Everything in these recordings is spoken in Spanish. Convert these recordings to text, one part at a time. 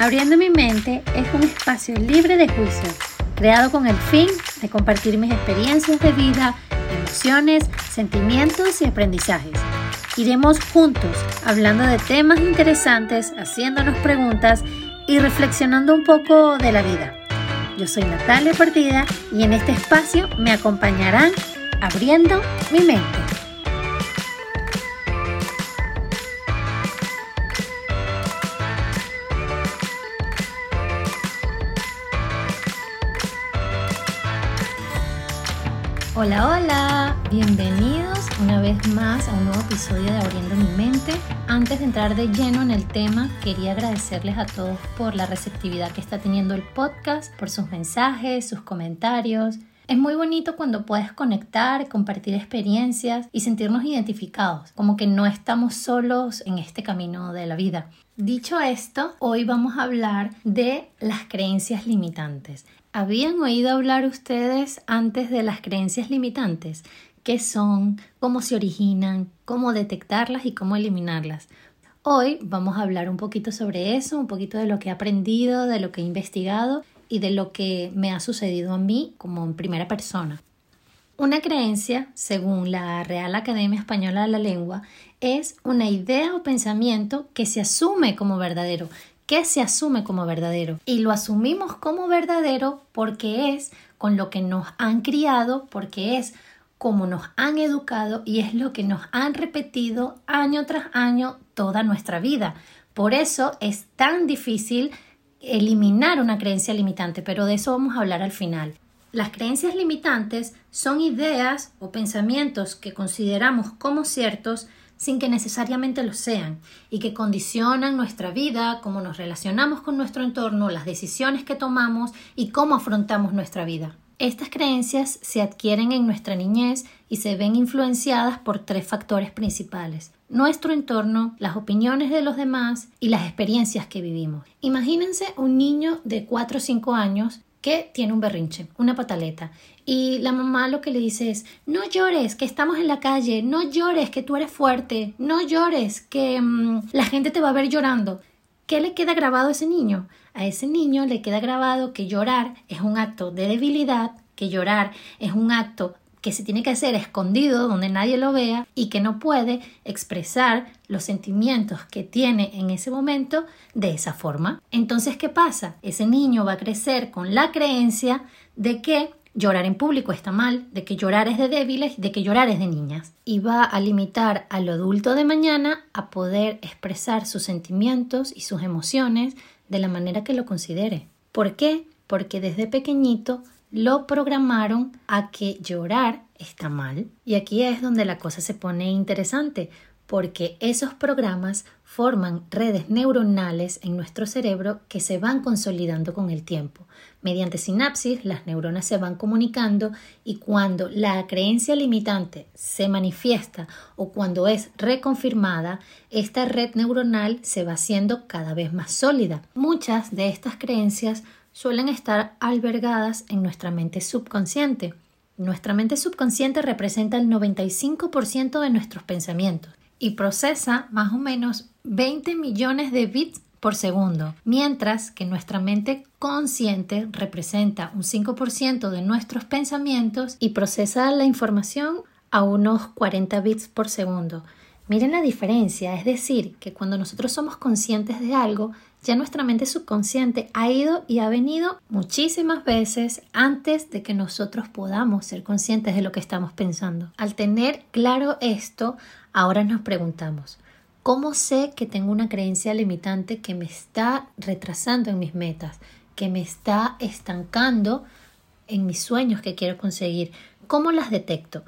Abriendo mi mente es un espacio libre de juicio, creado con el fin de compartir mis experiencias de vida, emociones, sentimientos y aprendizajes. Iremos juntos hablando de temas interesantes, haciéndonos preguntas y reflexionando un poco de la vida. Yo soy Natalia Partida y en este espacio me acompañarán abriendo mi mente. Hola, hola, bienvenidos una vez más a un nuevo episodio de Abriendo mi mente. Antes de entrar de lleno en el tema, quería agradecerles a todos por la receptividad que está teniendo el podcast, por sus mensajes, sus comentarios. Es muy bonito cuando puedes conectar, compartir experiencias y sentirnos identificados, como que no estamos solos en este camino de la vida. Dicho esto, hoy vamos a hablar de las creencias limitantes. ¿Habían oído hablar ustedes antes de las creencias limitantes? ¿Qué son? ¿Cómo se originan? ¿Cómo detectarlas y cómo eliminarlas? Hoy vamos a hablar un poquito sobre eso, un poquito de lo que he aprendido, de lo que he investigado y de lo que me ha sucedido a mí como en primera persona. Una creencia, según la Real Academia Española de la Lengua, es una idea o pensamiento que se asume como verdadero, que se asume como verdadero. Y lo asumimos como verdadero porque es con lo que nos han criado, porque es como nos han educado y es lo que nos han repetido año tras año toda nuestra vida. Por eso es tan difícil eliminar una creencia limitante, pero de eso vamos a hablar al final. Las creencias limitantes son ideas o pensamientos que consideramos como ciertos sin que necesariamente lo sean y que condicionan nuestra vida, cómo nos relacionamos con nuestro entorno, las decisiones que tomamos y cómo afrontamos nuestra vida. Estas creencias se adquieren en nuestra niñez y se ven influenciadas por tres factores principales. Nuestro entorno, las opiniones de los demás y las experiencias que vivimos. Imagínense un niño de 4 o 5 años que tiene un berrinche, una pataleta, y la mamá lo que le dice es, no llores, que estamos en la calle, no llores, que tú eres fuerte, no llores, que mm, la gente te va a ver llorando. ¿Qué le queda grabado a ese niño? A ese niño le queda grabado que llorar es un acto de debilidad, que llorar es un acto que se tiene que hacer escondido donde nadie lo vea y que no puede expresar los sentimientos que tiene en ese momento de esa forma. Entonces, ¿qué pasa? Ese niño va a crecer con la creencia de que llorar en público está mal, de que llorar es de débiles, de que llorar es de niñas. Y va a limitar al adulto de mañana a poder expresar sus sentimientos y sus emociones de la manera que lo considere. ¿Por qué? Porque desde pequeñito lo programaron a que llorar está mal. Y aquí es donde la cosa se pone interesante, porque esos programas forman redes neuronales en nuestro cerebro que se van consolidando con el tiempo. Mediante sinapsis, las neuronas se van comunicando y cuando la creencia limitante se manifiesta o cuando es reconfirmada, esta red neuronal se va haciendo cada vez más sólida. Muchas de estas creencias suelen estar albergadas en nuestra mente subconsciente. Nuestra mente subconsciente representa el 95% de nuestros pensamientos y procesa más o menos 20 millones de bits por segundo, mientras que nuestra mente consciente representa un 5% de nuestros pensamientos y procesa la información a unos 40 bits por segundo. Miren la diferencia, es decir, que cuando nosotros somos conscientes de algo, ya nuestra mente subconsciente ha ido y ha venido muchísimas veces antes de que nosotros podamos ser conscientes de lo que estamos pensando. Al tener claro esto, ahora nos preguntamos, ¿cómo sé que tengo una creencia limitante que me está retrasando en mis metas, que me está estancando en mis sueños que quiero conseguir? ¿Cómo las detecto?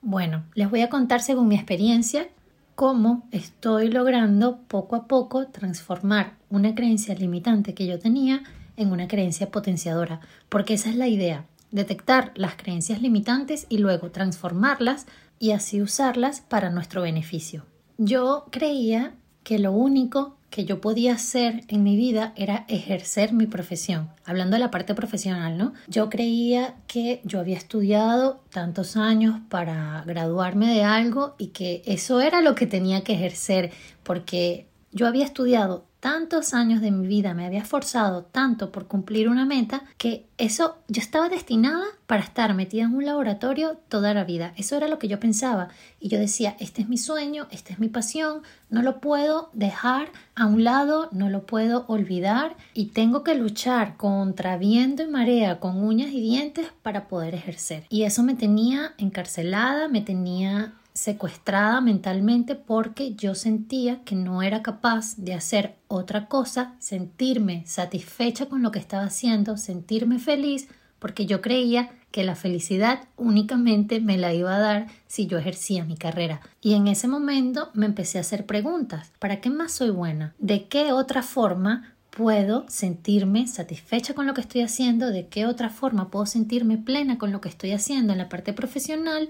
Bueno, les voy a contar según mi experiencia cómo estoy logrando poco a poco transformar una creencia limitante que yo tenía en una creencia potenciadora, porque esa es la idea, detectar las creencias limitantes y luego transformarlas y así usarlas para nuestro beneficio. Yo creía que lo único que yo podía hacer en mi vida era ejercer mi profesión. Hablando de la parte profesional, ¿no? Yo creía que yo había estudiado tantos años para graduarme de algo y que eso era lo que tenía que ejercer porque yo había estudiado tantos años de mi vida me había esforzado tanto por cumplir una meta que eso yo estaba destinada para estar metida en un laboratorio toda la vida. Eso era lo que yo pensaba y yo decía, este es mi sueño, esta es mi pasión, no lo puedo dejar a un lado, no lo puedo olvidar y tengo que luchar contra viento y marea con uñas y dientes para poder ejercer. Y eso me tenía encarcelada, me tenía secuestrada mentalmente porque yo sentía que no era capaz de hacer otra cosa, sentirme satisfecha con lo que estaba haciendo, sentirme feliz, porque yo creía que la felicidad únicamente me la iba a dar si yo ejercía mi carrera. Y en ese momento me empecé a hacer preguntas. ¿Para qué más soy buena? ¿De qué otra forma puedo sentirme satisfecha con lo que estoy haciendo? ¿De qué otra forma puedo sentirme plena con lo que estoy haciendo en la parte profesional?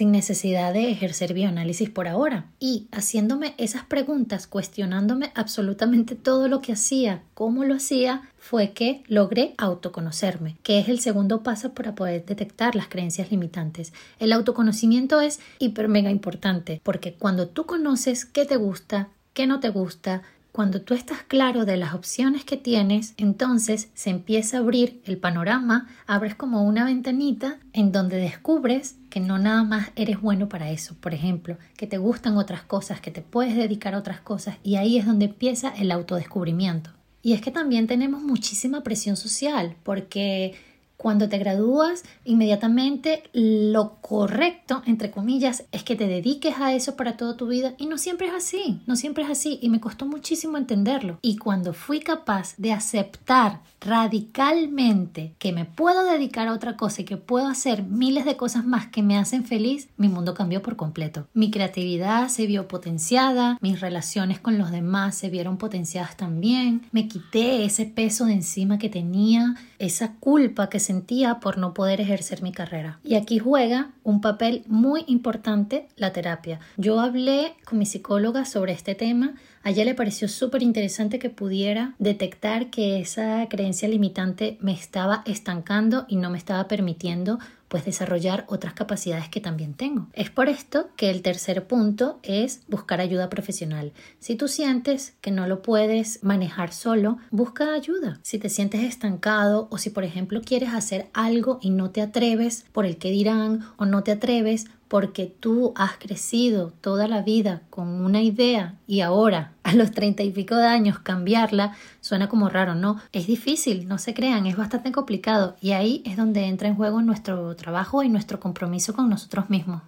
Sin necesidad de ejercer bioanálisis por ahora. Y haciéndome esas preguntas, cuestionándome absolutamente todo lo que hacía, cómo lo hacía, fue que logré autoconocerme, que es el segundo paso para poder detectar las creencias limitantes. El autoconocimiento es hiper mega importante porque cuando tú conoces qué te gusta, qué no te gusta, cuando tú estás claro de las opciones que tienes, entonces se empieza a abrir el panorama, abres como una ventanita en donde descubres que no nada más eres bueno para eso, por ejemplo, que te gustan otras cosas, que te puedes dedicar a otras cosas y ahí es donde empieza el autodescubrimiento. Y es que también tenemos muchísima presión social porque cuando te gradúas, inmediatamente lo correcto, entre comillas, es que te dediques a eso para toda tu vida y no siempre es así, no siempre es así y me costó muchísimo entenderlo. Y cuando fui capaz de aceptar radicalmente que me puedo dedicar a otra cosa y que puedo hacer miles de cosas más que me hacen feliz, mi mundo cambió por completo. Mi creatividad se vio potenciada, mis relaciones con los demás se vieron potenciadas también, me quité ese peso de encima que tenía, esa culpa que sentía por no poder ejercer mi carrera. Y aquí juega un papel muy importante la terapia. Yo hablé con mi psicóloga sobre este tema a ella le pareció súper interesante que pudiera detectar que esa creencia limitante me estaba estancando y no me estaba permitiendo pues desarrollar otras capacidades que también tengo. Es por esto que el tercer punto es buscar ayuda profesional. Si tú sientes que no lo puedes manejar solo, busca ayuda. Si te sientes estancado o si por ejemplo quieres hacer algo y no te atreves por el que dirán o no te atreves porque tú has crecido toda la vida con una idea y ahora a los treinta y pico de años cambiarla suena como raro, ¿no? Es difícil, no se crean, es bastante complicado y ahí es donde entra en juego nuestro trabajo y nuestro compromiso con nosotros mismos.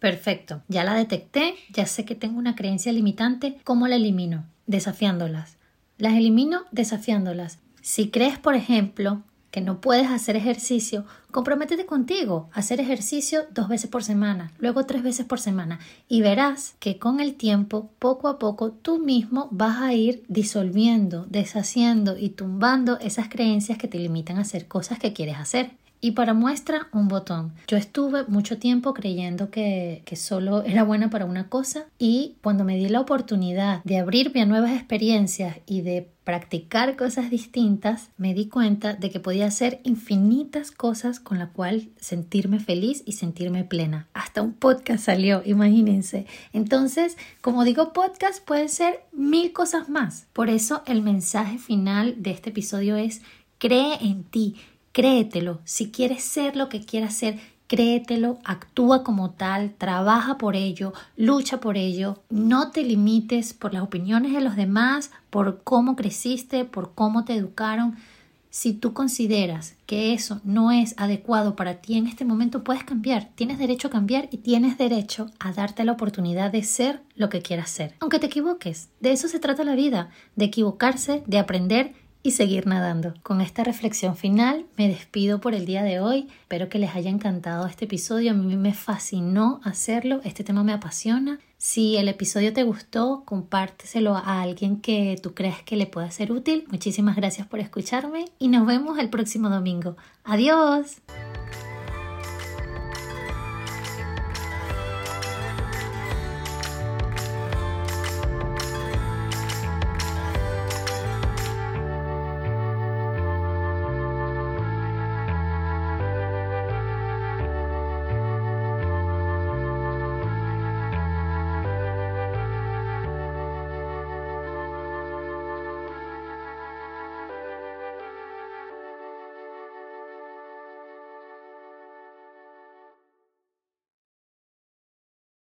Perfecto, ya la detecté, ya sé que tengo una creencia limitante, ¿cómo la elimino? Desafiándolas. Las elimino desafiándolas. Si crees, por ejemplo, que no puedes hacer ejercicio, comprométete contigo a hacer ejercicio dos veces por semana, luego tres veces por semana y verás que con el tiempo, poco a poco, tú mismo vas a ir disolviendo, deshaciendo y tumbando esas creencias que te limitan a hacer cosas que quieres hacer. Y para muestra, un botón. Yo estuve mucho tiempo creyendo que, que, solo era buena para una cosa y cuando me di la oportunidad de abrirme a nuevas experiencias y de practicar cosas distintas, me di cuenta de que podía hacer infinitas cosas con la cual sentirme feliz y sentirme plena. Hasta un podcast salió, imagínense. Entonces, como digo, podcast puede ser mil cosas más. Por eso el mensaje final de este episodio es cree en ti Créetelo. Si quieres ser lo que quieras ser, créetelo, actúa como tal, trabaja por ello, lucha por ello, no te limites por las opiniones de los demás, por cómo creciste, por cómo te educaron. Si tú consideras que eso no es adecuado para ti en este momento, puedes cambiar. Tienes derecho a cambiar y tienes derecho a darte la oportunidad de ser lo que quieras ser. Aunque te equivoques, de eso se trata la vida, de equivocarse, de aprender y seguir nadando. Con esta reflexión final me despido por el día de hoy. Espero que les haya encantado este episodio. A mí me fascinó hacerlo. Este tema me apasiona. Si el episodio te gustó, compárteselo a alguien que tú creas que le pueda ser útil. Muchísimas gracias por escucharme y nos vemos el próximo domingo. Adiós.